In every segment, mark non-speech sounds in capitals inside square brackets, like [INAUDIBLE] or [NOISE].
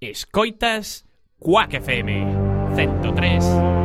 Escoitas Quack FM 103.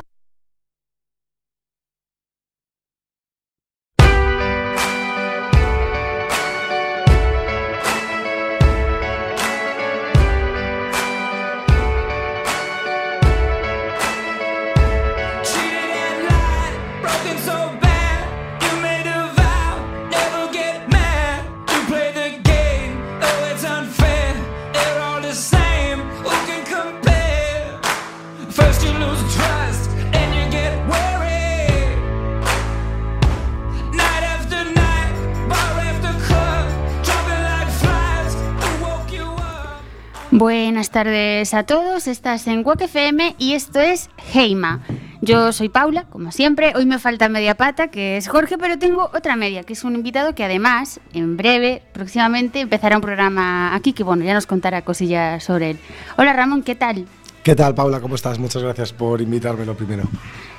Tardes a todos, estás en Quack FM y esto es Heima. Yo soy Paula, como siempre. Hoy me falta media pata, que es Jorge, pero tengo otra media, que es un invitado que además, en breve, próximamente, empezará un programa aquí, que bueno, ya nos contará cosillas sobre él. Hola Ramón, ¿qué tal? ¿Qué tal, Paula? ¿Cómo estás? Muchas gracias por invitarme lo primero.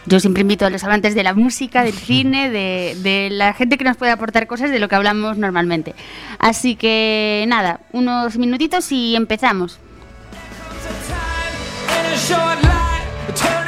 Yo siempre invito a los amantes de la música, del cine, de, de la gente que nos puede aportar cosas de lo que hablamos normalmente. Así que nada, unos minutitos y empezamos. In a short line,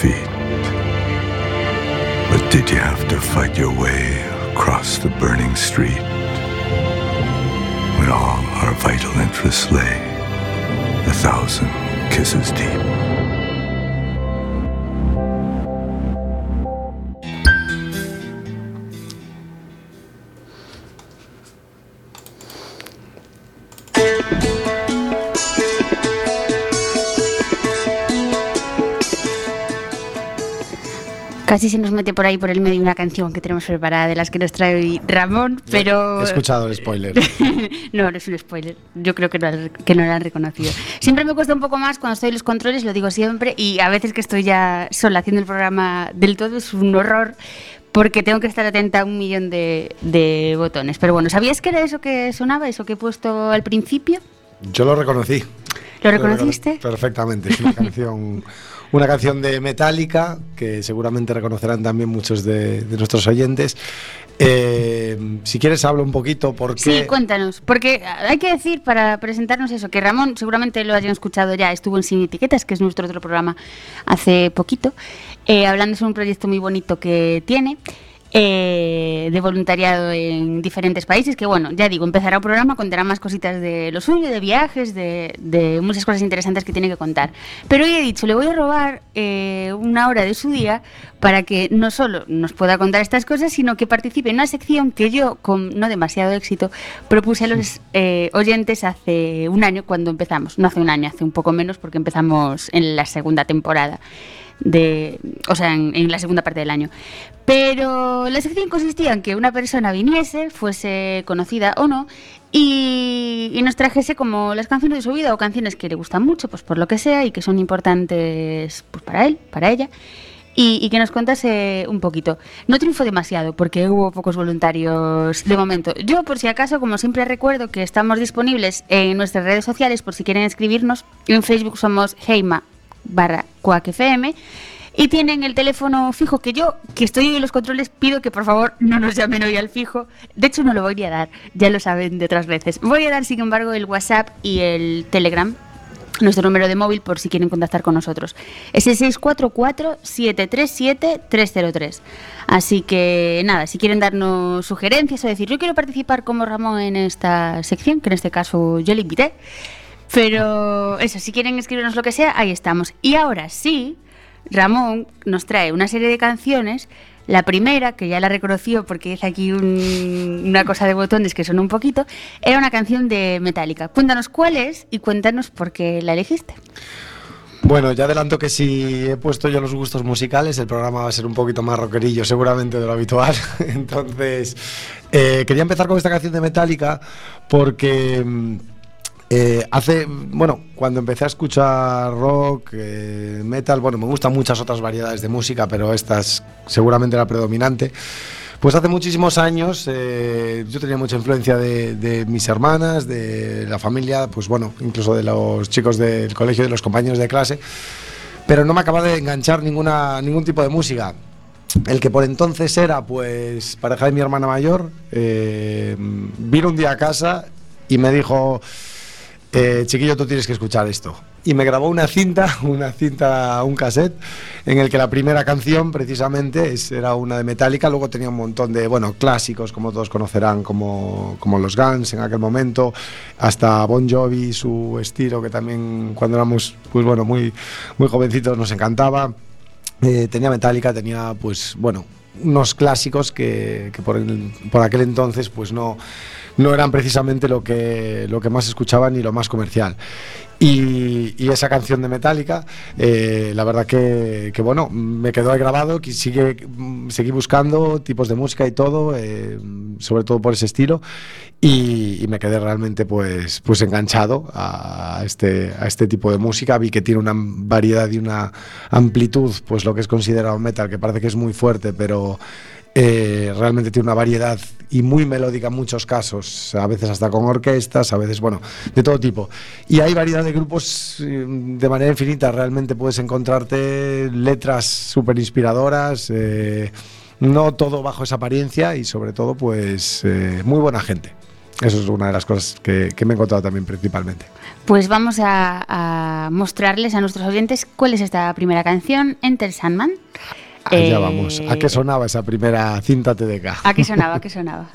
feet. But did you have to fight your way across the burning street? Casi se nos mete por ahí por el medio una canción que tenemos preparada de las que nos trae hoy Ramón, pero... He escuchado el spoiler. [LAUGHS] no, no es un spoiler. Yo creo que no, que no lo han reconocido. Siempre me cuesta un poco más cuando estoy en los controles, lo digo siempre, y a veces que estoy ya sola haciendo el programa del todo es un horror porque tengo que estar atenta a un millón de, de botones. Pero bueno, ¿sabías que era eso que sonaba, eso que he puesto al principio? Yo lo reconocí. ¿Lo reconociste? recono- Perfectamente. Es una [LAUGHS] canción, una canción de Metallica que seguramente reconocerán también muchos de, de nuestros oyentes. Eh, si quieres, hablo un poquito porque. Sí, cuéntanos. Porque hay que decir para presentarnos eso, que Ramón seguramente lo hayan escuchado ya, estuvo en Sin Etiquetas, que es nuestro otro programa hace poquito, eh, hablando sobre un proyecto muy bonito que tiene. Eh, de voluntariado en diferentes países, que bueno, ya digo, empezará un programa, contará más cositas de lo suyo, de viajes, de, de muchas cosas interesantes que tiene que contar. Pero hoy he dicho, le voy a robar eh, una hora de su día para que no solo nos pueda contar estas cosas, sino que participe en una sección que yo, con no demasiado éxito, propuse a los eh, oyentes hace un año cuando empezamos. No hace un año, hace un poco menos, porque empezamos en la segunda temporada de, o sea, en, en la segunda parte del año. Pero la sección consistía en que una persona viniese, fuese conocida o no, y, y nos trajese como las canciones de su vida o canciones que le gustan mucho, pues por lo que sea, y que son importantes pues, para él, para ella. Y, y que nos contase un poquito. No triunfó demasiado porque hubo pocos voluntarios de momento. Yo, por si acaso, como siempre recuerdo que estamos disponibles en nuestras redes sociales por si quieren escribirnos. En Facebook somos Heima barra Quack FM. Y tienen el teléfono fijo que yo, que estoy en los controles, pido que por favor no nos llamen hoy al fijo. De hecho, no lo voy a dar, ya lo saben de otras veces. Voy a dar, sin embargo, el WhatsApp y el Telegram, nuestro número de móvil por si quieren contactar con nosotros. Es el 644-737-303. Así que nada, si quieren darnos sugerencias o decir, yo quiero participar como Ramón en esta sección, que en este caso yo le invité. Pero eso, si quieren escribirnos lo que sea, ahí estamos. Y ahora sí, Ramón nos trae una serie de canciones. La primera, que ya la reconoció porque hice aquí un- una cosa de botones que sonó un poquito, era una canción de Metallica. Cuéntanos cuál es y cuéntanos por qué la elegiste. Bueno, ya adelanto que si he puesto yo los gustos musicales, el programa va a ser un poquito más rockerillo seguramente de lo habitual. [LAUGHS] Entonces, eh, quería empezar con esta canción de Metallica porque mm, eh, hace, bueno, cuando empecé a escuchar rock, eh, metal, bueno, me gustan muchas otras variedades de música, pero esta es seguramente la predominante. Pues hace muchísimos años eh, yo tenía mucha influencia de, de mis hermanas, de la familia, pues bueno, incluso de los chicos del colegio, de los compañeros de clase, pero no me acababa de enganchar ninguna, ningún tipo de música. El que por entonces era, pues, pareja de mi hermana mayor, eh, vino un día a casa y me dijo, eh, chiquillo, tú tienes que escuchar esto. Y me grabó una cinta, [LAUGHS] una cinta, un cassette, en el que la primera canción precisamente era una de Metallica, luego tenía un montón de, bueno, clásicos, como todos conocerán, como, como los Guns en aquel momento, hasta Bon Jovi, su estilo, que también cuando éramos, pues bueno, muy, muy jovencitos nos encantaba. Eh, tenía Metallica, tenía pues bueno unos clásicos que, por, por aquel entonces pues no, no eran precisamente lo que, lo que más escuchaban ni lo más comercial. Y, y esa canción de Metallica, eh, la verdad que, que, bueno, me quedó ahí grabado, que sigue, mm, seguí buscando tipos de música y todo, eh, sobre todo por ese estilo, y, y me quedé realmente pues, pues enganchado a este, a este tipo de música. Vi que tiene una variedad y una amplitud, pues lo que es considerado metal, que parece que es muy fuerte, pero eh, realmente tiene una variedad y muy melódica en muchos casos, a veces hasta con orquestas, a veces, bueno, de todo tipo. Y hay variedad de grupos eh, de manera infinita, realmente puedes encontrarte letras súper inspiradoras, eh, no todo bajo esa apariencia y sobre todo, pues, eh, muy buena gente. Eso es una de las cosas que, que me he encontrado también principalmente. Pues vamos a, a mostrarles a nuestros oyentes cuál es esta primera canción, Enter Sandman. Allá Eh, vamos. ¿A qué sonaba esa primera cinta TDK? ¿A qué sonaba? ¿A qué sonaba?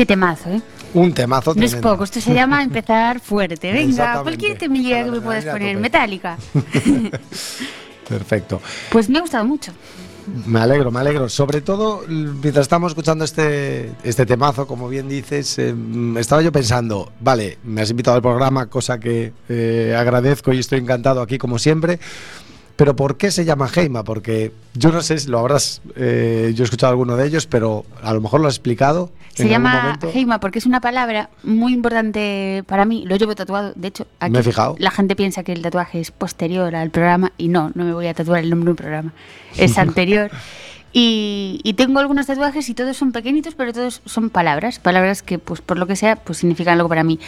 Qué temazo, ¿eh? Un temazo No es tremendo. poco, esto se llama empezar fuerte. Venga, cualquier temilla que me puedas poner. Metálica. [LAUGHS] Perfecto. Pues me ha gustado mucho. Me alegro, me alegro. Sobre todo, mientras estamos escuchando este, este temazo, como bien dices, eh, mm, estaba yo pensando, vale, me has invitado al programa, cosa que eh, agradezco y estoy encantado aquí como siempre. Pero ¿por qué se llama Heima? Porque yo no sé si lo habrás, eh, yo he escuchado alguno de ellos, pero a lo mejor lo has explicado. Se en algún llama momento. Heima porque es una palabra muy importante para mí. Lo llevo tatuado. De hecho, aquí Me he fijado. la gente piensa que el tatuaje es posterior al programa y no, no me voy a tatuar el nombre de un programa. Es [LAUGHS] anterior. Y, y tengo algunos tatuajes y todos son pequeñitos, pero todos son palabras, palabras que, pues por lo que sea, pues significan algo para mí.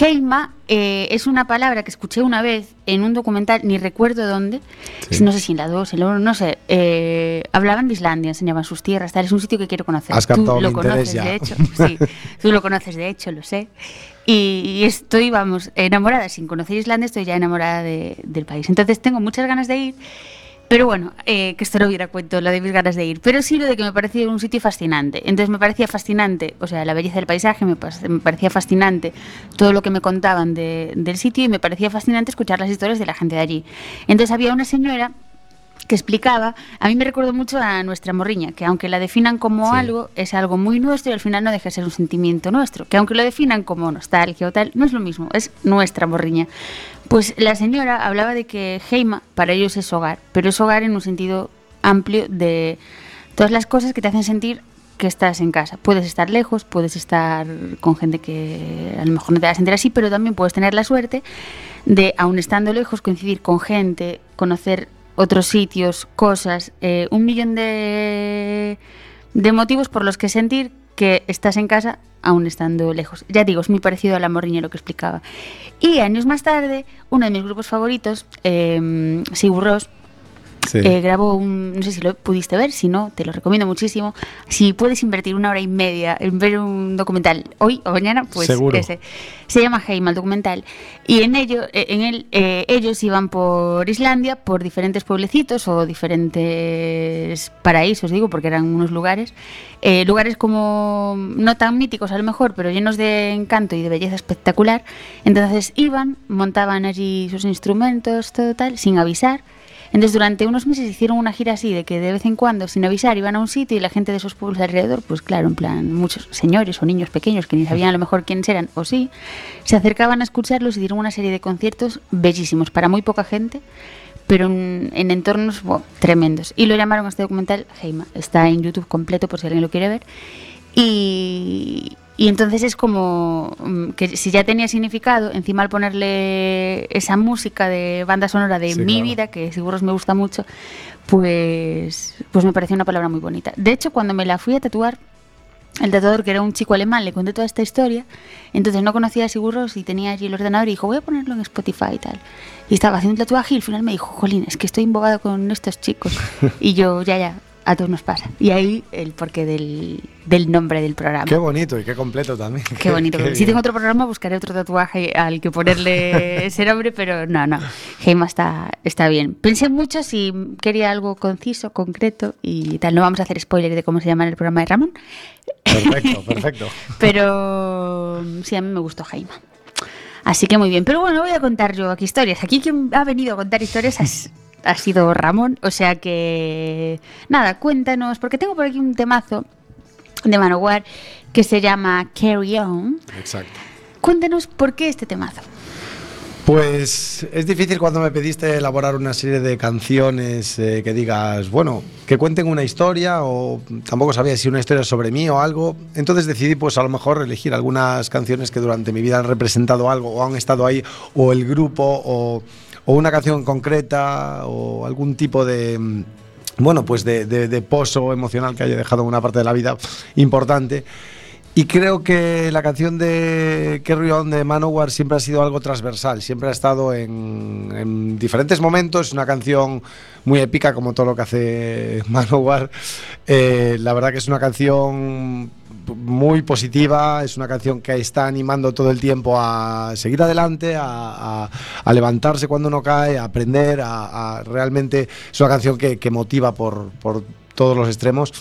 Heima eh, es una palabra que escuché una vez en un documental, ni recuerdo dónde, Sí. no sé si en la 2, en la 1, no sé. eh, hablaban de Islandia, enseñaban sus tierras, tal. Es un sitio que quiero conocer. Has Tú lo conoces, ya. de hecho. Sí, [LAUGHS] tú lo conoces, de hecho, lo sé. Y, y estoy, vamos, enamorada. Sin conocer Islandia, estoy ya enamorada de- del país. Entonces tengo muchas ganas de ir. Pero bueno, eh, que esto no hubiera cuento, lo de mis ganas de ir. Pero sí lo de que me parecía un sitio fascinante. Entonces me parecía fascinante, o sea, la belleza del paisaje, me, pas- me parecía fascinante todo lo que me contaban de- del sitio y me parecía fascinante escuchar las historias de la gente de allí. Entonces había una señora que explicaba, a mí me recuerdo mucho a nuestra morriña, que aunque la definan como Sí. algo, es algo muy nuestro y al final no deja de ser un sentimiento nuestro, que aunque lo definan como nostalgia o tal, no es lo mismo, es nuestra morriña. Pues la señora hablaba de que Heima para ellos es hogar, pero es hogar en un sentido amplio de todas las cosas que te hacen sentir que estás en casa. Puedes estar lejos, puedes estar con gente que a lo mejor no te va a sentir así, pero también puedes tener la suerte de, aun estando lejos, coincidir con gente, conocer otros sitios, cosas, eh, un millón de, de motivos por los que sentir que estás en casa aún estando lejos. Ya digo, es muy parecido al amorriñero que explicaba. Y años más tarde, uno de mis grupos favoritos, eh, Sigur Sí. eh, grabó un, no sé si lo pudiste ver, si no, te lo recomiendo muchísimo. Si puedes invertir una hora y media en ver un documental hoy o mañana, pues Seguro. ese. Se llama Heima, el documental. Y en ello, eh, en él, eh, ellos iban por Islandia, por diferentes pueblecitos o diferentes paraísos, digo, porque eran unos lugares. eh, lugares como no tan míticos a lo mejor, pero llenos de encanto y de belleza espectacular. Entonces iban, montaban allí sus instrumentos, todo tal, sin avisar. Entonces durante unos meses hicieron una gira así, de que de vez en cuando, sin avisar, iban a un sitio y la gente de esos pueblos de alrededor, pues claro, en plan, muchos señores o niños pequeños que ni sabían a lo mejor quiénes eran, o sí, se acercaban a escucharlos y dieron una serie de conciertos bellísimos para muy poca gente, pero en, en entornos buah, tremendos. Y lo llamaron a este documental Heima. Está en YouTube completo por si alguien lo quiere ver. Y, y entonces es como mm, que si ya tenía significado, encima al ponerle esa música de banda sonora de Sí, mi claro. vida, que seguro me gusta mucho, pues, pues me pareció una palabra muy bonita. De hecho, cuando me la fui a tatuar, el tatuador, que era un chico alemán, le conté toda esta historia. Entonces no conocía a Sigurros y tenía allí el ordenador y dijo, voy a ponerlo en Spotify y tal. Y estaba haciendo un tatuaje y al final me dijo, Jolín, es que estoy embobado con estos chicos. [LAUGHS] y yo, ya, ya, a todos nos pasa. Y ahí el porqué del, del nombre del programa. Qué bonito y qué completo también. Qué bonito. [LAUGHS] Qué si tengo otro programa, buscaré otro tatuaje al que ponerle [LAUGHS] ese nombre, pero no, no. Heima está, está bien. Pensé mucho si quería algo conciso, concreto y tal. No vamos a hacer spoiler de cómo se llama el programa de Ramón, Perfecto, [LAUGHS] perfecto. pero sí, a mí me gustó Jaima. Así que muy bien. Pero bueno, voy a contar yo aquí historias. Aquí quien ha venido a contar historias es- ha sido Ramón. O sea que, nada, cuéntanos, porque tengo por aquí un temazo de Manowar que se llama Carry On. Exacto. Cuéntanos por qué este temazo. Pues es difícil cuando me pediste elaborar una serie de canciones eh, que digas, bueno, que cuenten una historia o tampoco sabía si una historia sobre mí o algo. Entonces decidí pues a lo mejor elegir algunas canciones que durante mi vida han representado algo o han estado ahí o el grupo o, o una canción concreta o algún tipo de... mm, Bueno, pues de, de- pozo emocional que haya dejado una parte de la vida importante. Y creo que la canción de Carry On de Manowar siempre ha sido algo transversal, siempre ha estado en, en diferentes momentos, una canción muy épica como todo lo que hace [LAUGHS] Manowar. Eh, la verdad que es una canción muy positiva, es una canción que está animando todo el tiempo a seguir adelante, a, a- a levantarse cuando uno cae, a aprender, a, a- realmente es una canción que, que motiva por, por todos los extremos.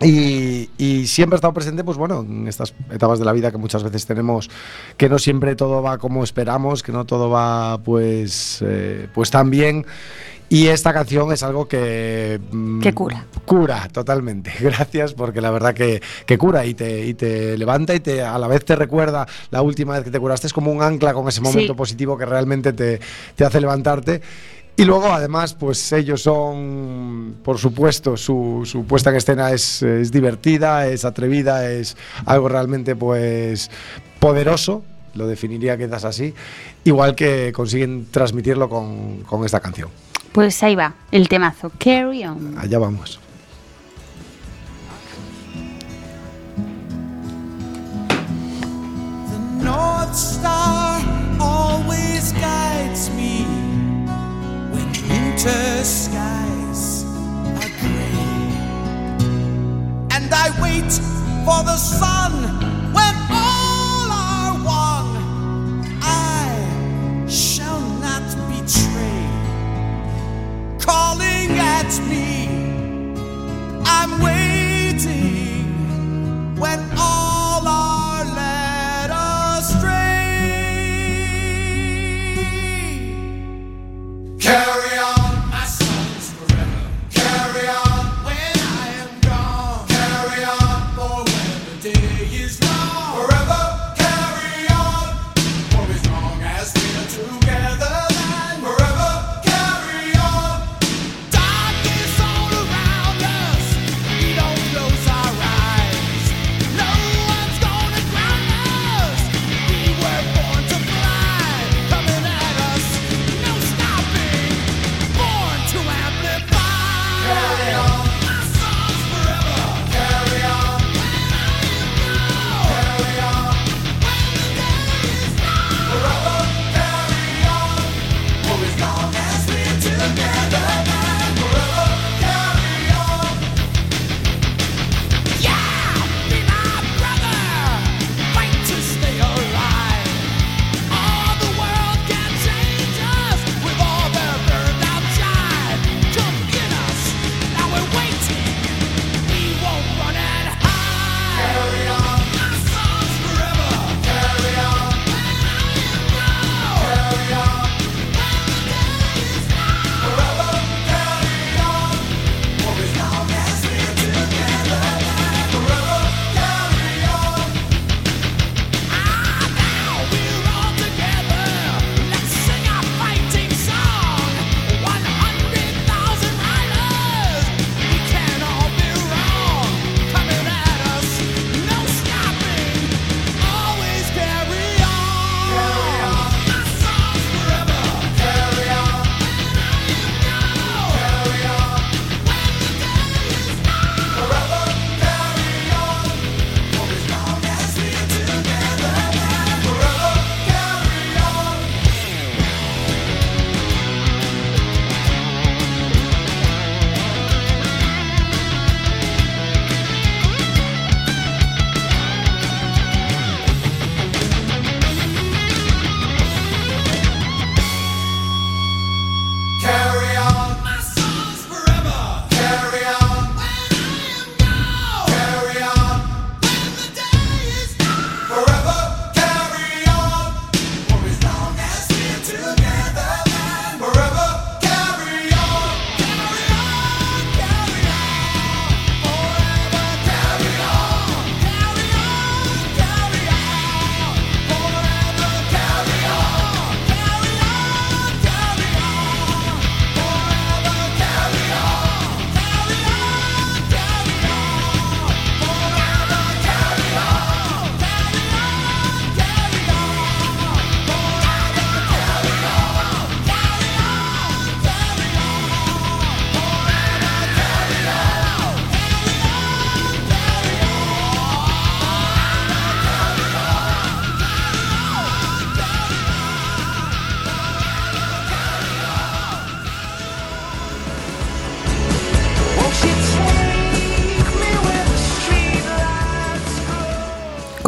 Y, y siempre ha estado presente, pues bueno, en estas etapas de la vida que muchas veces tenemos, que no siempre todo va como esperamos, que no todo va pues, eh, pues tan bien. Y esta canción es algo que... mm, Que cura. Cura, totalmente. [LAUGHS] Gracias, porque la verdad que, que cura y te, y te levanta y te, a la vez te recuerda la última vez que te curaste. Es como un ancla con ese momento Sí. positivo que realmente te, te hace levantarte. Y luego, además, pues ellos son, por supuesto, su, su puesta en escena es, es divertida, es atrevida, es algo realmente, pues, poderoso, lo definiría quizás así, igual que consiguen transmitirlo con, con esta canción. Pues ahí va, el temazo. Carry On. Allá vamos. The North Star always guides me when winter skies are gray. And I wait for the sun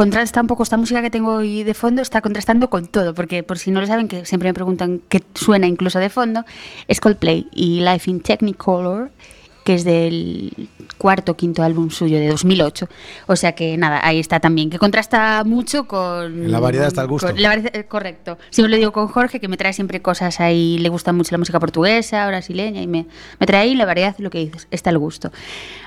contrasta un poco esta música que tengo hoy de fondo, está contrastando con todo, porque por si no lo saben, que siempre me preguntan qué suena incluso de fondo, es Coldplay y Life in Technicolor, que es del cuarto o quinto álbum suyo de 2008. O sea que nada, ahí está también, que contrasta mucho con... La variedad está el gusto. con la variedad- eh, correcto. Siempre lo digo con Jorge, que me trae siempre cosas ahí, le gusta mucho la música portuguesa, brasileña, y me, me trae ahí la variedad, lo que dices, está el gusto.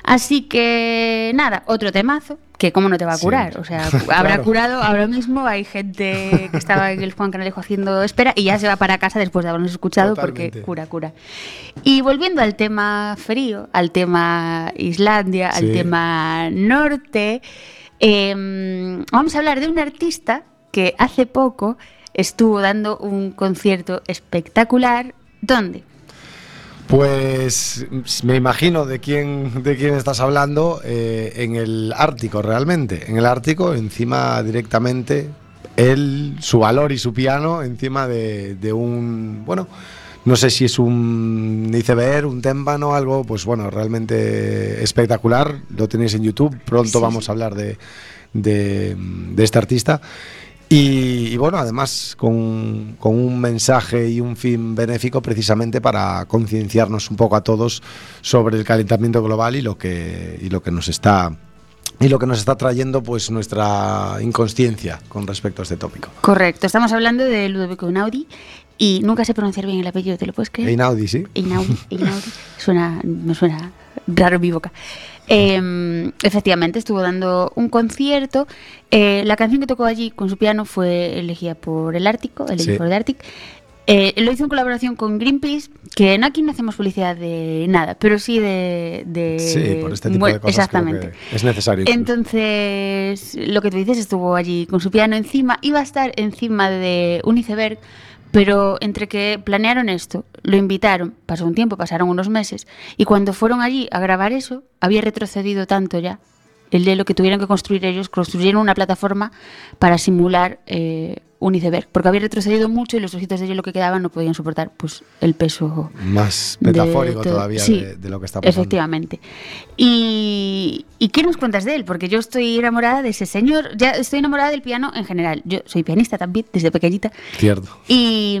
Así que nada, otro temazo, que cómo no te va a Sí. curar. O sea, [LAUGHS] habrá Claro. curado ahora mismo, hay gente que estaba en el Juan Canalejo haciendo espera y ya se va para casa después de habernos escuchado porque cura, cura. Y volviendo al tema frío, al tema Islandia, al tema norte, eh, vamos a hablar de un artista que hace poco estuvo dando un concierto espectacular. ¿Dónde? Pues me imagino de quién, de quién estás hablando eh, en el Ártico, realmente. En el Ártico, encima directamente, él, su valor y su piano encima de, de un, bueno, no sé si es un iceberg, un témpano, algo, pues bueno, realmente espectacular. Lo tenéis en YouTube, pronto Sí, vamos sí. a hablar de, de, de este artista. Y, y bueno, además con, con un mensaje y un fin benéfico precisamente para concienciarnos un poco a todos sobre el calentamiento global y lo que, y lo que nos está y lo que nos está trayendo pues nuestra inconsciencia con respecto a este tópico. Correcto, estamos hablando de Ludovico Einaudi y nunca sé pronunciar bien el apellido, ¿te lo puedes creer? Einaudi, ¿sí? Einaudi, Einaudi. [LAUGHS] Suena, me suena raro en mi boca. Eh, efectivamente, estuvo dando un concierto. Eh, la canción que tocó allí con su piano fue elegida por el Ártico, el Sí. the Arctic. Eh, lo hizo en colaboración con Greenpeace, que no aquí no hacemos publicidad de nada, pero sí de... de- Sí, por este tipo de cosas Exactamente. que es necesario. Entonces, lo que tú dices, estuvo allí con su piano encima, iba a estar encima de un iceberg, pero entre que planearon esto, lo invitaron, pasó un tiempo, pasaron unos meses, y cuando fueron allí a grabar eso, había retrocedido tanto ya el de lo que tuvieron que construir ellos, construyeron una plataforma para simular eh, un iceberg, porque había retrocedido mucho y los trocitos de hielo que quedaban no podían soportar pues el peso Más de metafórico todo. todavía Sí, de, de lo que está pasando. Efectivamente. Y, ¿Y qué nos cuentas de él? Porque yo estoy enamorada de ese señor, ya estoy enamorada del piano en general. Yo soy pianista también, desde pequeñita. Cierto. Y,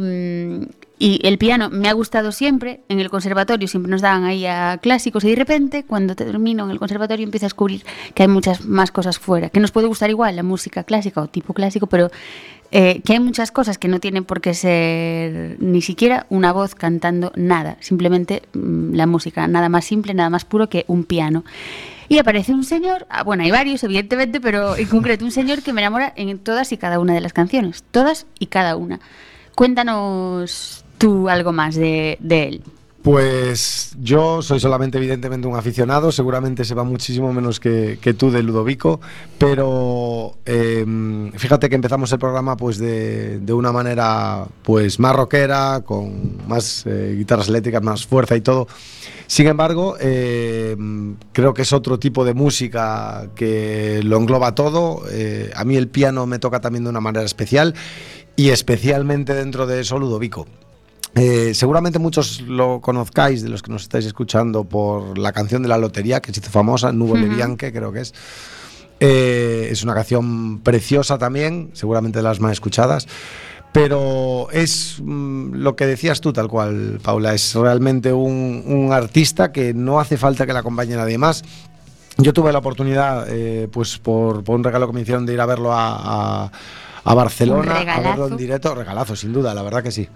y el piano me ha gustado siempre. En el conservatorio siempre nos daban ahí a clásicos y de repente, cuando termino en el conservatorio, empiezo a descubrir que hay muchas más cosas fuera. Que nos puede gustar igual la música clásica o tipo clásico, pero eh, que hay muchas cosas que no tienen por qué ser ni siquiera una voz cantando nada. Simplemente mm, la música, nada más simple, nada más puro que un piano. Y aparece un señor, ah, bueno, hay varios, evidentemente, pero en concreto un señor que me enamora en todas y cada una de las canciones. Todas y cada una. Cuéntanos tú algo más de, de él. Pues yo soy solamente evidentemente un aficionado, seguramente sepa muchísimo menos que, tú de Ludovico, pero eh, fíjate que empezamos el programa pues de, de una manera pues más rockera, con más eh, guitarras eléctricas, más fuerza y todo. Sin embargo, eh, creo que es otro tipo de música que lo engloba todo. Eh, a mí el piano me toca también de una manera especial y especialmente dentro de eso Ludovico. Eh, seguramente muchos lo conozcáis de los que nos estáis escuchando por la canción de la lotería que se hizo famosa, Nuvole Ujú. Bianche, creo que es. Eh, es una canción preciosa también, seguramente de las más escuchadas. Pero es mm, lo que decías tú, tal cual, Paula. Es realmente un, un artista que no hace falta que le acompañe nadie más. Yo tuve la oportunidad, eh, pues por, por un regalo que me hicieron de ir a verlo a, a- a Barcelona, a verlo en directo, regalazo, sin duda, la verdad que sí.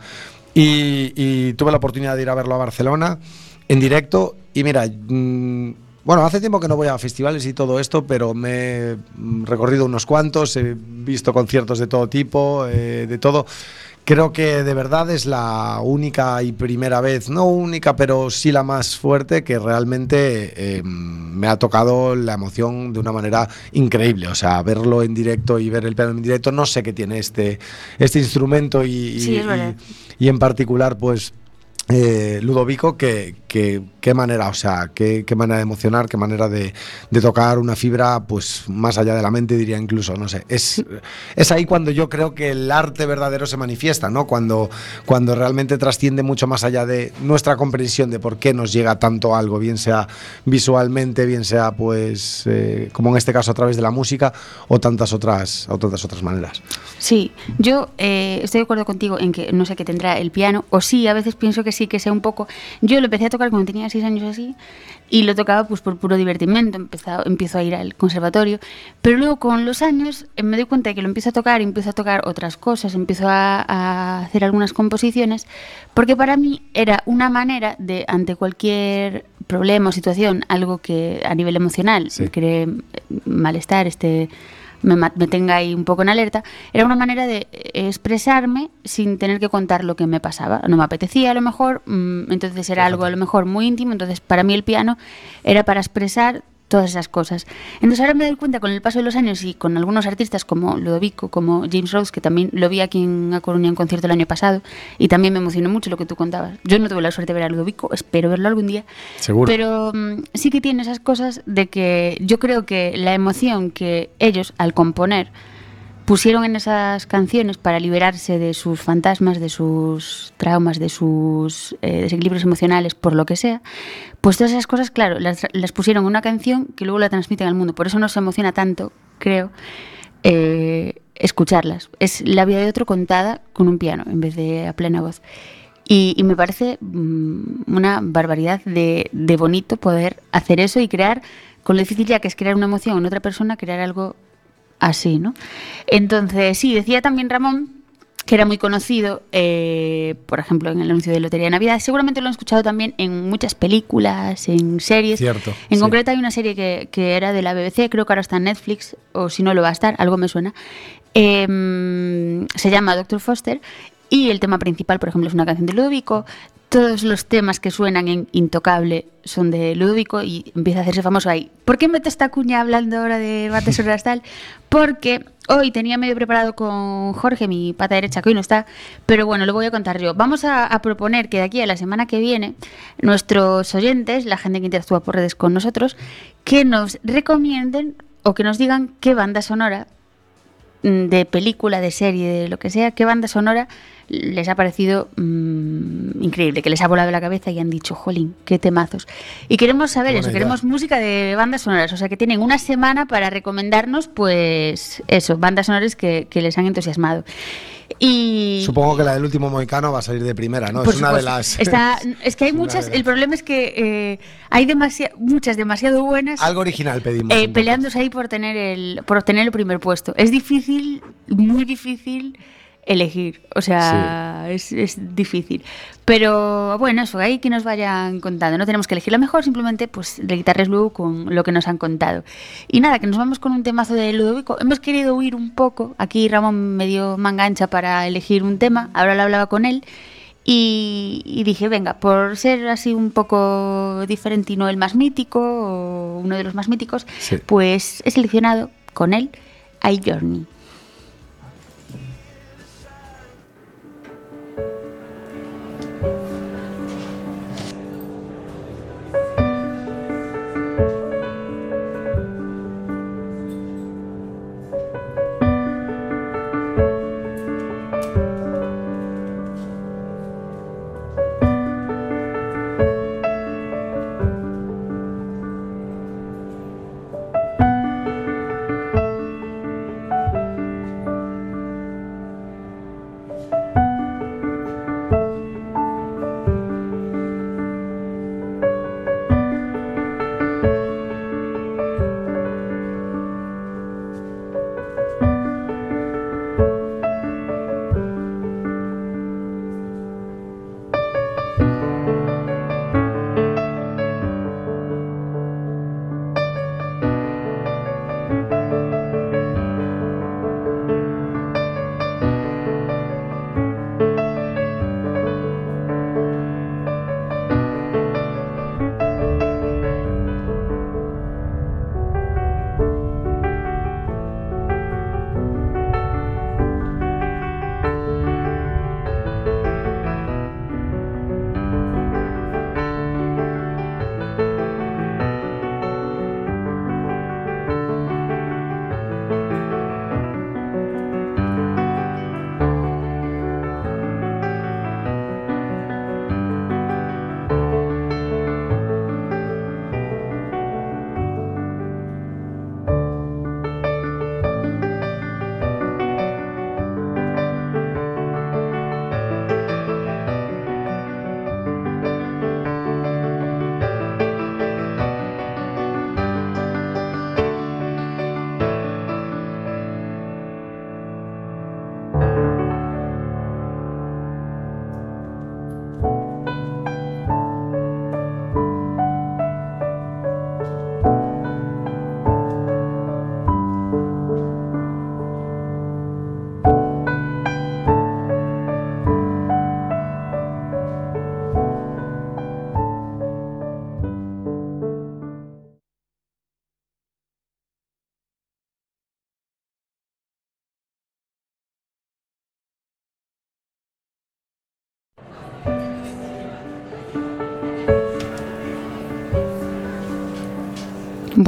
Y, tuve la oportunidad de ir a verlo a Barcelona en directo. Y mira, mm, bueno, hace tiempo que no voy a festivales y todo esto, pero me he recorrido unos cuantos, he visto conciertos de todo tipo, eh, de todo. Creo que de verdad es la única y primera vez, no única, pero sí la más fuerte, que realmente eh, me ha tocado la emoción de una manera increíble. O sea, verlo en directo y ver el piano en directo, no sé qué tiene este, este instrumento y, y- Sí, es verdad. y- y en particular, pues eh, Ludovico, que, qué manera, o sea, qué, qué manera de emocionar, qué manera de, de tocar una fibra, pues más allá de la mente, diría incluso, no sé. Es, es ahí cuando yo creo que el arte verdadero se manifiesta, ¿no? Cuando, cuando realmente trasciende mucho más allá de nuestra comprensión de por qué nos llega tanto algo, bien sea visualmente, bien sea, pues, eh, como en este caso a través de la música o tantas otras, o tantas otras maneras. Sí, yo eh, estoy de acuerdo contigo en que no sé qué tendrá el piano, o sí, a veces pienso que sí, que sea un poco... Yo lo empecé a tocar cuando tenía seis años así, y lo tocaba pues por puro divertimento, empezó, empiezo a ir al conservatorio, pero luego con los años eh, me doy cuenta de que lo empiezo a tocar, y empiezo a tocar otras cosas, empiezo a, a hacer algunas composiciones, porque para mí era una manera de, ante cualquier problema o situación, algo que a nivel emocional Sí. me cree malestar, este me, me tenga ahí un poco en alerta, era una manera de eh, expresarme sin tener que contar lo que me pasaba. No me apetecía a lo mejor, mm, entonces era algo a lo mejor muy íntimo, entonces para mí el piano era para expresar todas esas cosas. Entonces ahora me doy cuenta con el paso de los años y con algunos artistas como Ludovico, como James Rose, que también lo vi aquí en A Coruña en concierto el año pasado y también me emocionó mucho lo que tú contabas. Yo no tuve la suerte de ver a Ludovico, espero verlo algún día. Seguro. Pero mm, sí que tiene esas cosas de que yo creo que la emoción que ellos al componer pusieron en esas canciones para liberarse de sus fantasmas, de sus traumas, de sus eh, desequilibrios emocionales, por lo que sea, pues todas esas cosas, claro, las, las pusieron en una canción que luego la transmiten al mundo. Por eso nos emociona tanto, creo, eh, escucharlas. Es la vida de otro contada con un piano en vez de a plena voz. Y, y me parece mm, una barbaridad de, de bonito poder hacer eso y crear, con lo difícil ya que es crear una emoción en otra persona, crear algo así, ¿no? Entonces, sí, decía también Ramón que era muy conocido, eh, por ejemplo, en el anuncio de Lotería de Navidad. Seguramente lo han escuchado también en muchas películas, en series. Cierto, En sí. concreto hay una serie que, que era de la BBC, creo que ahora está en Netflix, o si no lo va a estar, algo me suena. Em, se llama Doctor Foster y el tema principal, por ejemplo, es una canción de Ludovico. Todos los temas que suenan en Intocable son de Ludovico y empieza a hacerse famoso ahí. ¿Por qué meto esta cuña hablando ahora de bates sonoras tal? Porque hoy tenía medio preparado con Jorge, mi pata derecha, que hoy no está, pero bueno, lo voy a contar yo. Vamos a, proponer que de aquí a la semana que viene, nuestros oyentes, la gente que interactúa por redes con nosotros, que nos recomienden o que nos digan qué banda sonora de película, de serie, de lo que sea, qué banda sonora les ha parecido mm, increíble, que les ha volado la cabeza y han dicho, jolín, qué temazos. Y queremos saber eso, queremos música de bandas sonoras, o sea que tienen una semana para recomendarnos, pues eso, bandas sonoras que, que les han entusiasmado. Y Supongo que la del último Moicano va a salir de primera, ¿no? por es una de las. Está- [LAUGHS] es que hay muchas, el problema es que eh, hay demasi- muchas demasiado buenas. Algo original pedimos. Eh, peleándose ahí por tener el por obtener el primer puesto. Es difícil, muy difícil elegir. O sea, es, es difícil. Pero bueno, eso, ahí que nos vayan contando. No tenemos que elegir lo mejor, simplemente pues de quitarles luego con lo que nos han contado. Y nada, que nos vamos con un temazo de Ludovico. Hemos querido huir un poco. Aquí Ramón me dio manga ancha para elegir un tema. Ahora lo hablaba con él. Y, y dije, venga, por ser así un poco diferente y no el más mítico, o uno de los más míticos, Sí. pues he seleccionado con él I Journey.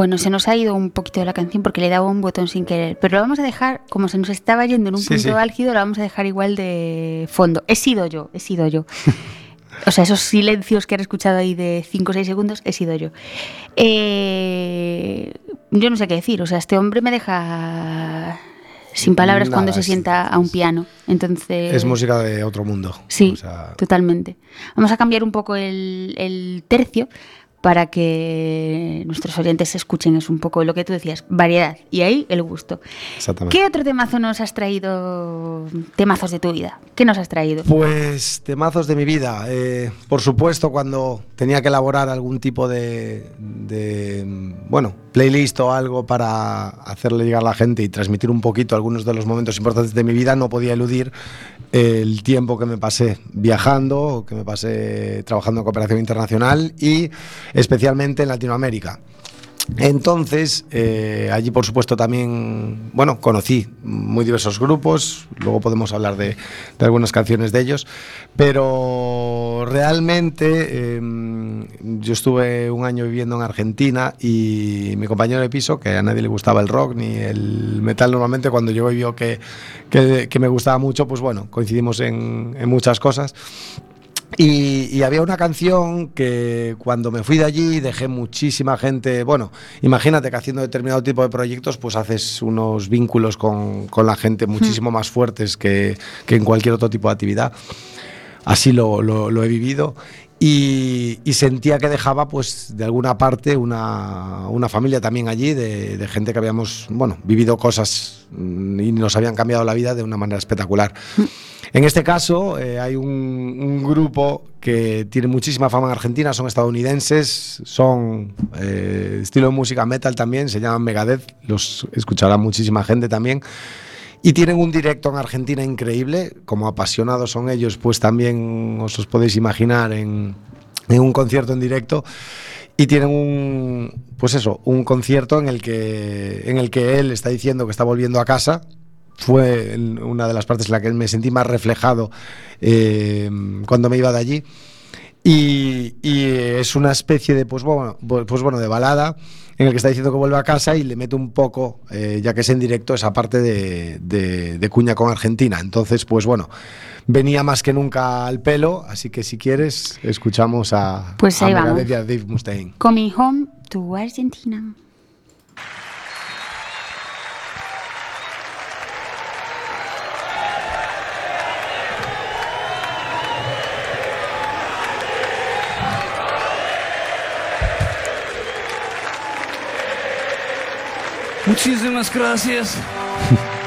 Bueno, se nos ha ido un poquito de la canción porque le dado un botón sin querer, pero lo vamos a dejar, como se nos estaba yendo en un Sí, punto sí. álgido, lo vamos a dejar igual de fondo. He sido yo, he sido yo. [LAUGHS] O sea, esos silencios que han escuchado ahí de 5 o 6 segundos, he sido yo. Eh, yo no sé qué decir, o sea, este hombre me deja sin palabras Nada, cuando se sienta a un piano. Entonces, Es música de otro mundo. Sí, O sea, totalmente. Vamos a cambiar un poco el, el tercio para que nuestros oyentes escuchen es un poco lo que tú decías, variedad y ahí el gusto. exactamente. ¿Qué otro temazo nos has traído? Temazos de tu vida. ¿Qué nos has traído? Pues temazos de mi vida. Eh, por supuesto, cuando tenía que elaborar algún tipo de, de, bueno, playlist o algo para hacerle llegar a la gente y transmitir un poquito algunos de los momentos importantes de mi vida, no podía eludir el tiempo que me pasé viajando, que me pasé trabajando en cooperación internacional y especialmente en Latinoamérica. Entonces, eh, allí por supuesto también, bueno, conocí muy diversos grupos, luego podemos hablar de, de algunas canciones de ellos, pero realmente eh, yo estuve un año viviendo en Argentina y mi compañero de piso, que a nadie le gustaba el rock ni el metal normalmente, cuando llegó y vio que, que- que me gustaba mucho, pues bueno, coincidimos en, en muchas cosas. Y, y había una canción que cuando me fui de allí dejé muchísima gente. Bueno, imagínate que haciendo determinado tipo de proyectos, pues haces unos vínculos con, con la gente muchísimo más fuertes que, que en cualquier otro tipo de actividad. Así lo, lo- lo he vivido. Y, y sentía que dejaba, pues, de alguna parte, una, una familia también allí, de, de gente que habíamos, bueno, vivido cosas mm, y nos habían cambiado la vida de una manera espectacular. [LAUGHS] En este caso, eh, hay un, un grupo que tiene muchísima fama en Argentina, son estadounidenses, son eh, estilo de música metal también, se llaman Megadeth, los escuchará muchísima gente también. Y tienen un directo en Argentina increíble, como apasionados son ellos, pues también os os podéis imaginar en, un concierto en directo. Y tienen un, pues eso, un concierto en el que, en el que él está diciendo que está volviendo a casa. Fue una de las partes en la que me sentí más reflejado eh, cuando me iba de allí. Y, y es una especie de, pues bueno, pues bueno, de balada en el que está diciendo que vuelve a casa y le mete un poco, eh, ya que es en directo, esa parte de, de- de cuña con Argentina. Entonces, pues bueno, venía más que nunca al pelo, así que si quieres, escuchamos a, Pues ahí vamos. Dave Mustaine. Coming home to Argentina. Muchísimas gracias. [LAUGHS]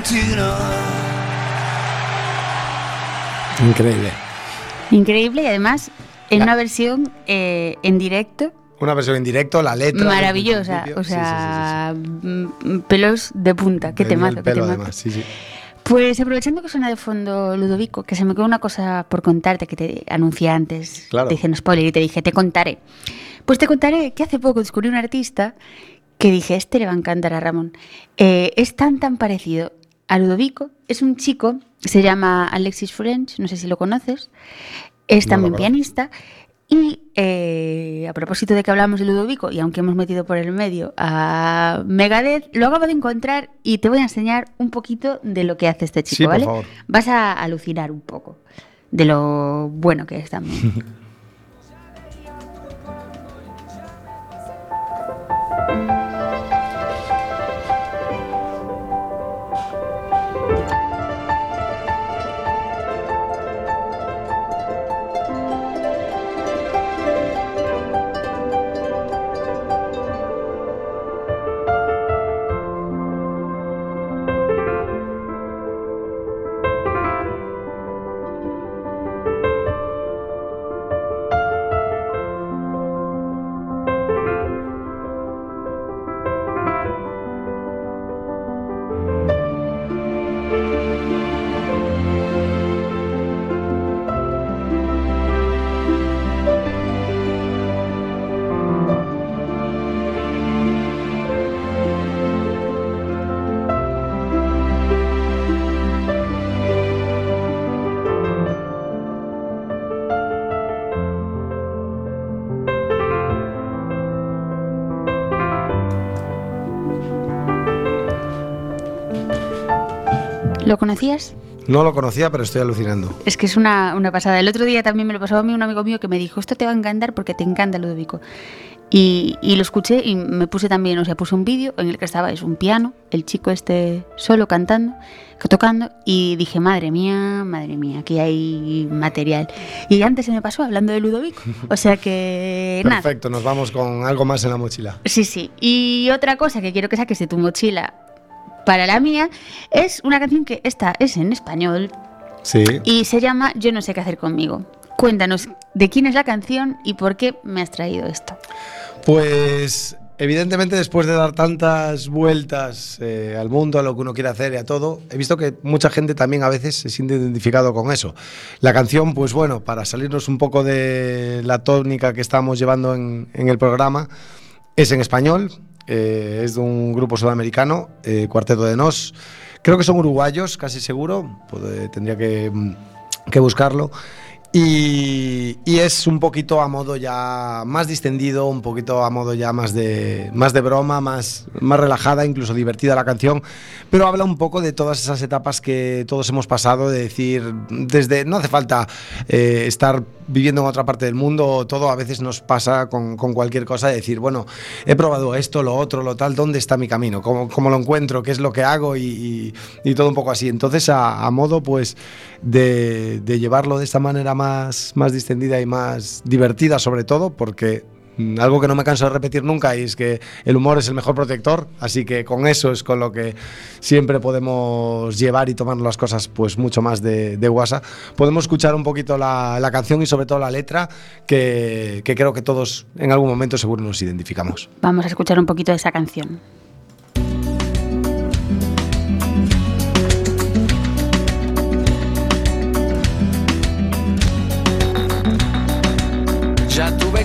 Argentina. Increíble. Increíble y además en La- una versión eh, en directo Una versión en directo, la letra. maravillosa. O principio. Sí, sí, sea, mm, pelos de punta. Qué temazo, El qué pelo, temazo. además, sí, sí. Pues aprovechando que suena de fondo Ludovico, que se me quedó una cosa por contarte que te anuncié antes. Claro. Te dije en spoiler y te dije, te contaré. Pues te contaré que hace poco descubrí un artista que dije, este le va a encantar a Ramón. Eh, es tan, tan parecido a Ludovico. Es un chico, se llama Alexis French, no sé si lo conoces. Es No también pianista. Y eh, a propósito de que hablamos de Ludovico, y aunque hemos metido por el medio a Megadeth, lo acabo de encontrar y te voy a enseñar un poquito de lo que hace este chico, Sí, por ¿vale? favor. Vas a alucinar un poco de lo bueno que es también. [LAUGHS] conocías? No lo conocía, pero estoy alucinando. Es que es una, una pasada. El otro día también me lo pasó a mí un amigo mío que me dijo, esto te va a encantar porque te encanta Ludovico. Y, y lo escuché y me puse también, o sea, puse un vídeo en el que estaba, es un piano, el chico este solo cantando, tocando, y dije, madre mía, madre mía, aquí hay material. Y antes se me pasó hablando de Ludovico. O sea que, [LAUGHS] nada. Perfecto, nos vamos con algo más en la mochila. Sí, sí. Y otra cosa que quiero que saques de tu mochila para la mía es una canción que esta es en español Sí. y se llama Yo no sé qué hacer conmigo. Cuéntanos de quién es la canción y por qué me has traído esto. Pues evidentemente después de dar tantas vueltas eh, al mundo, a lo que uno quiere hacer y a todo, he visto que mucha gente también a veces se siente identificado con eso. La canción, pues bueno, para salirnos un poco de la tónica que estamos llevando en, en el programa, es en español, eh, es de un grupo sudamericano, eh, Cuarteto de Nos. Creo que son uruguayos, casi seguro, pues, eh, tendría que, mm, buscarlo. Y, es un poquito a modo ya más distendido, un poquito a modo ya más de, más de broma, más, más relajada, incluso divertida la canción, pero habla un poco de todas esas etapas que todos hemos pasado, de decir, desde, no hace falta estar viviendo en otra parte del mundo, todo a veces nos pasa con, cualquier cosa, de decir, bueno, he probado esto, lo otro, lo tal, ¿dónde está mi camino? ¿Cómo, cómo lo encuentro? ¿Qué es lo que hago? Y, todo un poco así. Entonces, a, a modo, pues, de, de llevarlo de esta manera más, más distendida y más divertida, sobre todo, porque algo que no me canso de repetir nunca y es que el humor es el mejor protector, así que con eso es con lo que siempre podemos llevar y tomar las cosas pues mucho más de, guasa. Podemos escuchar un poquito la, la canción y sobre todo la letra, que, que creo que todos en algún momento seguro nos identificamos. Vamos a escuchar un poquito de esa canción.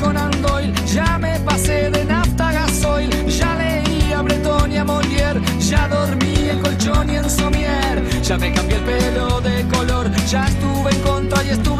Conan Doyle, ya me pasé de nafta gasoil, ya leí a Breton y a Molière, ya dormí en colchón y en somier, ya me cambié el pelo de color, ya estuve en contra y estuve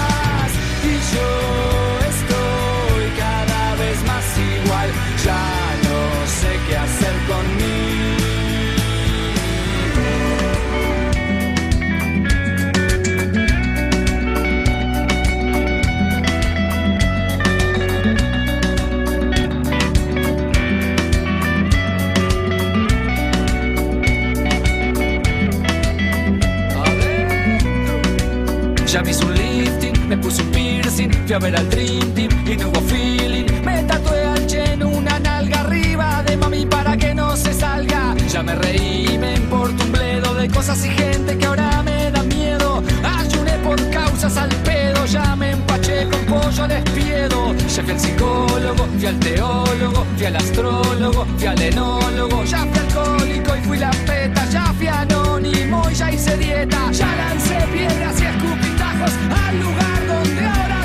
Hice un lifting, me puse un piercing, fui a ver al Dream Team y no feeling. Me tatué al Chen una nalga arriba de mami para que no se salga. Ya me reí, me importa de cosas y gente que ahora me da miedo. Ayuné por causas al pedo, ya me empaché con pollo al espiedo. Ya fui al psicólogo, fui al teólogo, fui al astrólogo, fui al enólogo. Ya fui alcohólico y fui la peta, ya fui anónimo y ya hice dieta. Ya lancé piedras y escupitajos al lugar donde ahora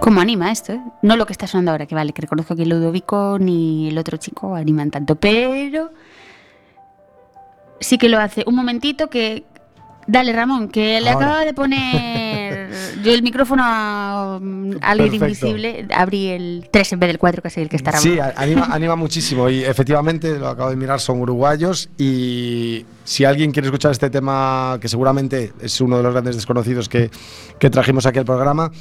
¿Cómo anima esto? eh? No lo que está sonando ahora, que vale, que reconozco que Ludovico ni el otro chico animan tanto, pero sí que lo hace. Un momentito que... Dale, Ramón, que le Ahora. acaba de poner yo el micrófono a alguien Perfecto. invisible. Abrí el 3 en vez del 4, que es el que está Ramón. Sí, anima, anima muchísimo y efectivamente, lo acabo de mirar, son uruguayos y si alguien quiere escuchar este tema, que seguramente es uno de los grandes desconocidos que, que trajimos aquí al programa,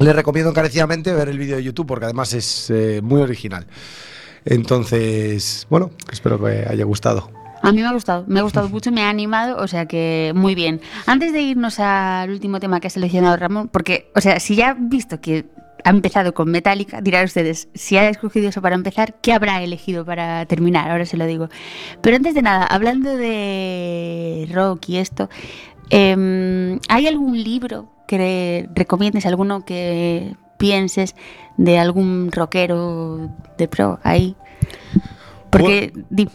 le recomiendo encarecidamente ver el vídeo de YouTube porque además es eh, muy original. Entonces, bueno, espero que haya gustado. A mí me ha gustado, me ha gustado [LAUGHS] mucho, me ha animado, o sea que muy bien. Antes de irnos al último tema que ha seleccionado Ramón, porque, o sea, si ya han visto que ha empezado con Metallica, dirán ustedes, si ha escogido eso para empezar, ¿qué habrá elegido para terminar? Ahora se lo digo. Pero antes de nada, hablando de rock y esto, em, ¿hay algún libro que recomiendes, alguno que pienses de algún rockero de pro ahí? Porque... di-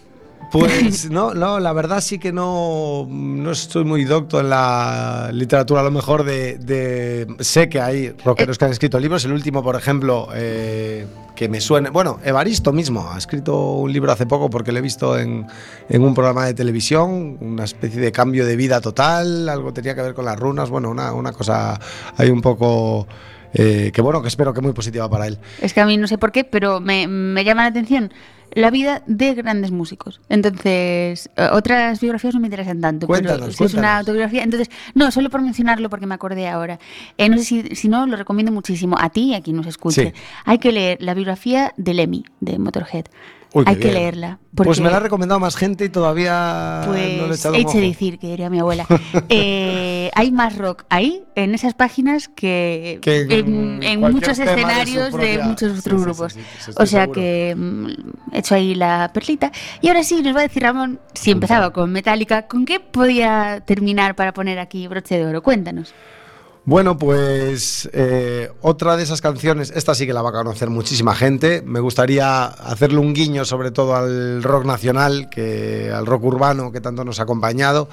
Pues no, no, la verdad sí que no, no estoy muy docto en la literatura, a lo mejor de, de- sé que hay rockeros que han escrito libros. El último, por ejemplo, eh, que me suene, bueno, Evaristo mismo ha escrito un libro hace poco porque lo he visto en, en un programa de televisión, una especie de cambio de vida total, algo tenía que ver con las runas, bueno, una, una cosa ahí un poco eh, que bueno, que espero que muy positiva para él. Es que a mí no sé por qué, pero me, me llama la atención la vida de grandes músicos. Entonces, eh, otras biografías no me interesan tanto. Cuéntanos, pero si es una autobiografía. Entonces, no, solo por mencionarlo porque me acordé ahora. Eh, no sé si, si no, lo recomiendo muchísimo a ti y a quien nos escuche. Sí. Hay que leer la biografía de Lemmy, de Motorhead. Uy, Hay que leerla. Pues me la ha recomendado más gente y todavía no le he Pues echado ojo. decir, que diría mi abuela. [LAUGHS] Eh, hay más rock ahí, en esas páginas, que, Que en muchos de escenarios de, muchos sí, otros sí, grupos. sí, sí, sí, estoy o sea seguro. que mm, he hecho ahí la perlita. Y ahora sí, nos va a decir Ramón, si empezaba con Metallica, ¿con qué podía terminar para poner aquí broche de oro? Cuéntanos. Bueno, pues eh, otra de esas canciones, esta sí que la va a conocer muchísima gente. Me gustaría hacerle un guiño sobre todo al rock nacional, que, al rock urbano que tanto nos ha acompañado.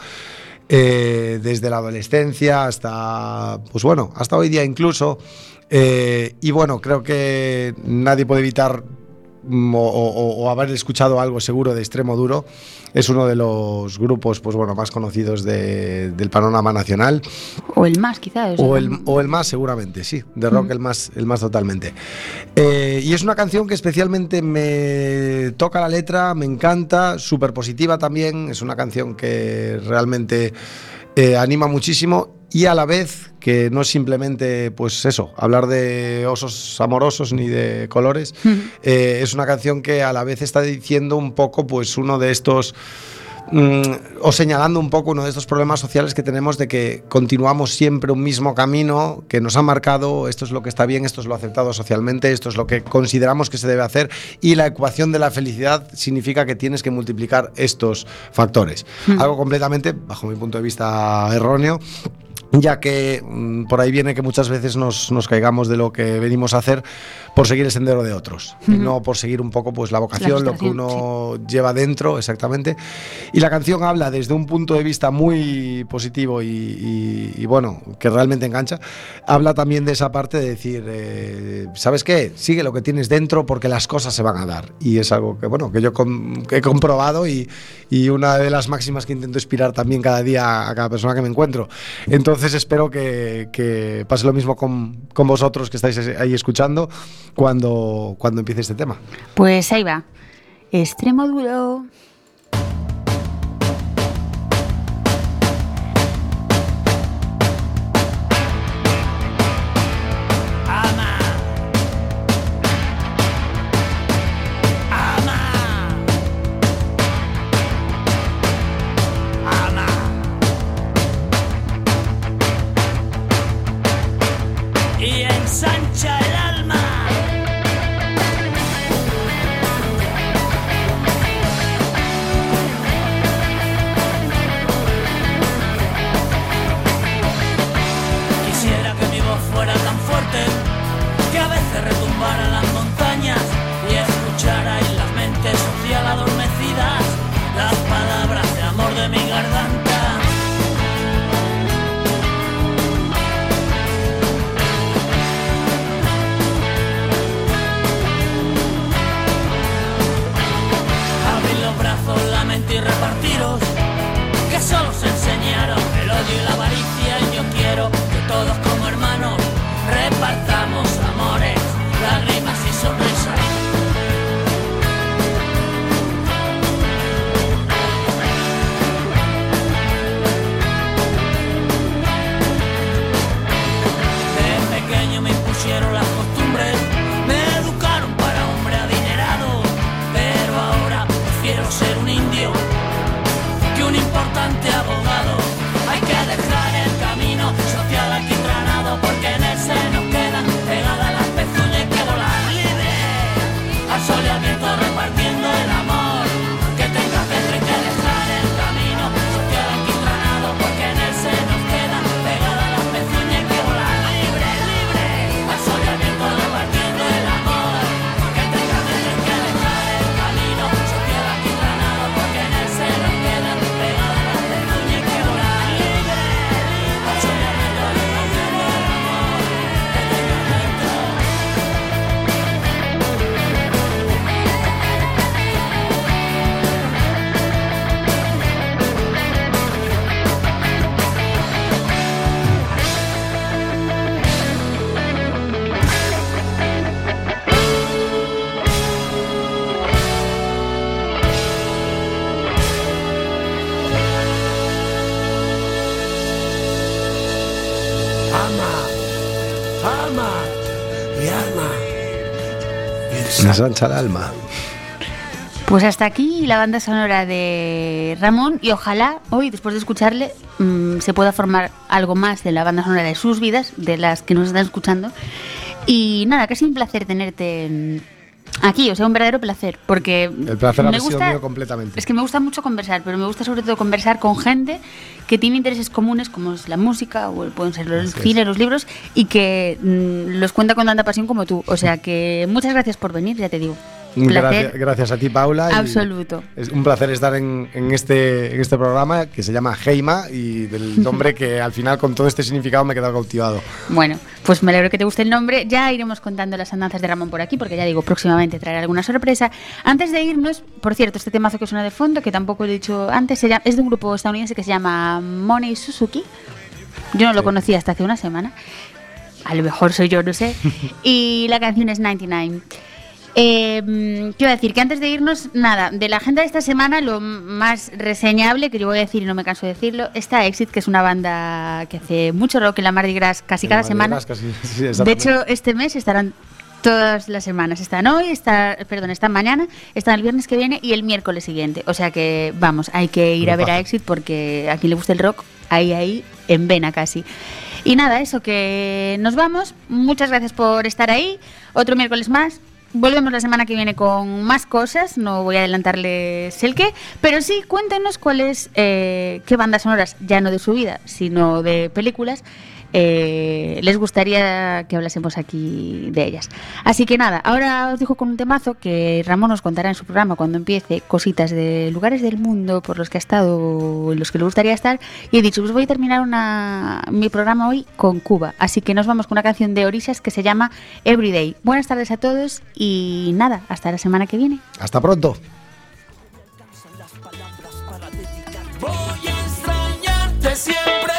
eh, desde la adolescencia hasta, pues bueno, hasta hoy día incluso. Eh, y bueno, creo que nadie puede evitar o, o- o haber escuchado algo seguro de Extremo Duro. Es uno de los grupos, pues bueno, más conocidos de- del panorama nacional. O el más, quizás. O el, o el más, seguramente, sí. De rock, el más, el más totalmente. Eh, y es una canción que especialmente me toca la letra, me encanta, súper positiva también. Es una canción que realmente eh, anima muchísimo y a la vez que no es simplemente, pues eso, hablar de osos amorosos ni de colores. Eh, es una canción que a la vez está diciendo un poco, pues, uno de estos mm, o señalando un poco uno de estos problemas sociales que tenemos de que continuamos siempre un mismo camino que nos ha marcado, esto es lo que está bien, esto es lo aceptado socialmente, esto es lo que consideramos que se debe hacer y la ecuación de la felicidad significa que tienes que multiplicar estos factores. Algo completamente, bajo mi punto de vista, erróneo ya que mm, por ahí viene que muchas veces nos, nos caigamos de lo que venimos a hacer por seguir el sendero de otros, y no por seguir un poco pues la vocación, lo que uno lleva dentro, exactamente. Y la canción habla desde un punto de vista muy positivo y, y- y, bueno, que realmente engancha, habla también de esa parte de decir, eh, ¿sabes qué? Sigue lo que tienes dentro porque las cosas se van a dar. Y es algo que, bueno, que yo com- que he comprobado y, y una de las máximas que intento inspirar también cada día a cada persona que me encuentro. Entonces espero que, que pase lo mismo con, con vosotros que estáis ahí escuchando cuando, cuando empiece este tema. Pues ahí va. Extremo duro. Ensancha el alma. Pues hasta aquí la banda sonora de Ramón y ojalá hoy, después de escucharle, mm, se pueda formar algo más de la banda sonora de sus vidas, de las que nos están escuchando. Y nada, que es un placer tenerte en- aquí, o sea, un verdadero placer, porque El placer ha me sido gusta, mío completamente. es que me gusta mucho conversar, pero me gusta sobre todo conversar con gente que tiene intereses comunes como es la música o el- pueden ser es. cine, los libros y que mm, los cuenta con tanta pasión como tú. O sea que muchas gracias por venir, ya te digo. Un Gracias, placer gracias a ti, Paula. absoluto. Es un placer estar en, en este, en este programa que se llama Heima y del [LAUGHS] nombre que al final con todo este significado me he quedado cautivado. Bueno, pues me alegro que te guste el nombre. Ya iremos contando las andanzas de Ramón por aquí, porque ya digo, próximamente traeré alguna sorpresa. Antes de irnos, por cierto, este temazo que suena de fondo, que tampoco lo he dicho antes, se llama- es de un grupo estadounidense que se llama Money Suzuki. Yo no lo Sí. conocía hasta hace una semana. A lo mejor soy yo, no sé. [LAUGHS] Y la canción es 99. Eh, mm, ¿Qué iba a decir? Que antes de irnos, nada, de la agenda de esta semana, lo más reseñable, que yo voy a decir y no me canso de decirlo, está Exit, que es una banda que hace mucho rock en la Mardi Gras casi En cada semana. casi- [LAUGHS] sí, De hecho, este mes estarán todas las semanas. Están hoy, está, perdón, están mañana, están el viernes que viene y el miércoles siguiente. O sea que, vamos, hay que ir a ver a. Exit porque a quien le gusta el rock, ahí, ahí, en vena casi. Y nada, eso, que nos vamos. Muchas gracias por estar ahí. Otro miércoles más. Volvemos la semana que viene con más cosas. No voy a adelantarles el qué, pero sí cuéntenos cuáles, eh, qué bandas sonoras, ya no de su vida, sino de películas, eh, les gustaría que hablásemos aquí de ellas. Así que nada, ahora os dejo con un temazo que Ramón nos contará en su programa cuando empiece cositas de lugares del mundo por los que ha estado, en los que le gustaría estar. Y he dicho, pues voy a terminar mi programa hoy con Cuba. Así que nos vamos con una canción de Orisas que se llama Everyday. Buenas tardes a todos y nada, hasta la semana que viene. Hasta pronto. siempre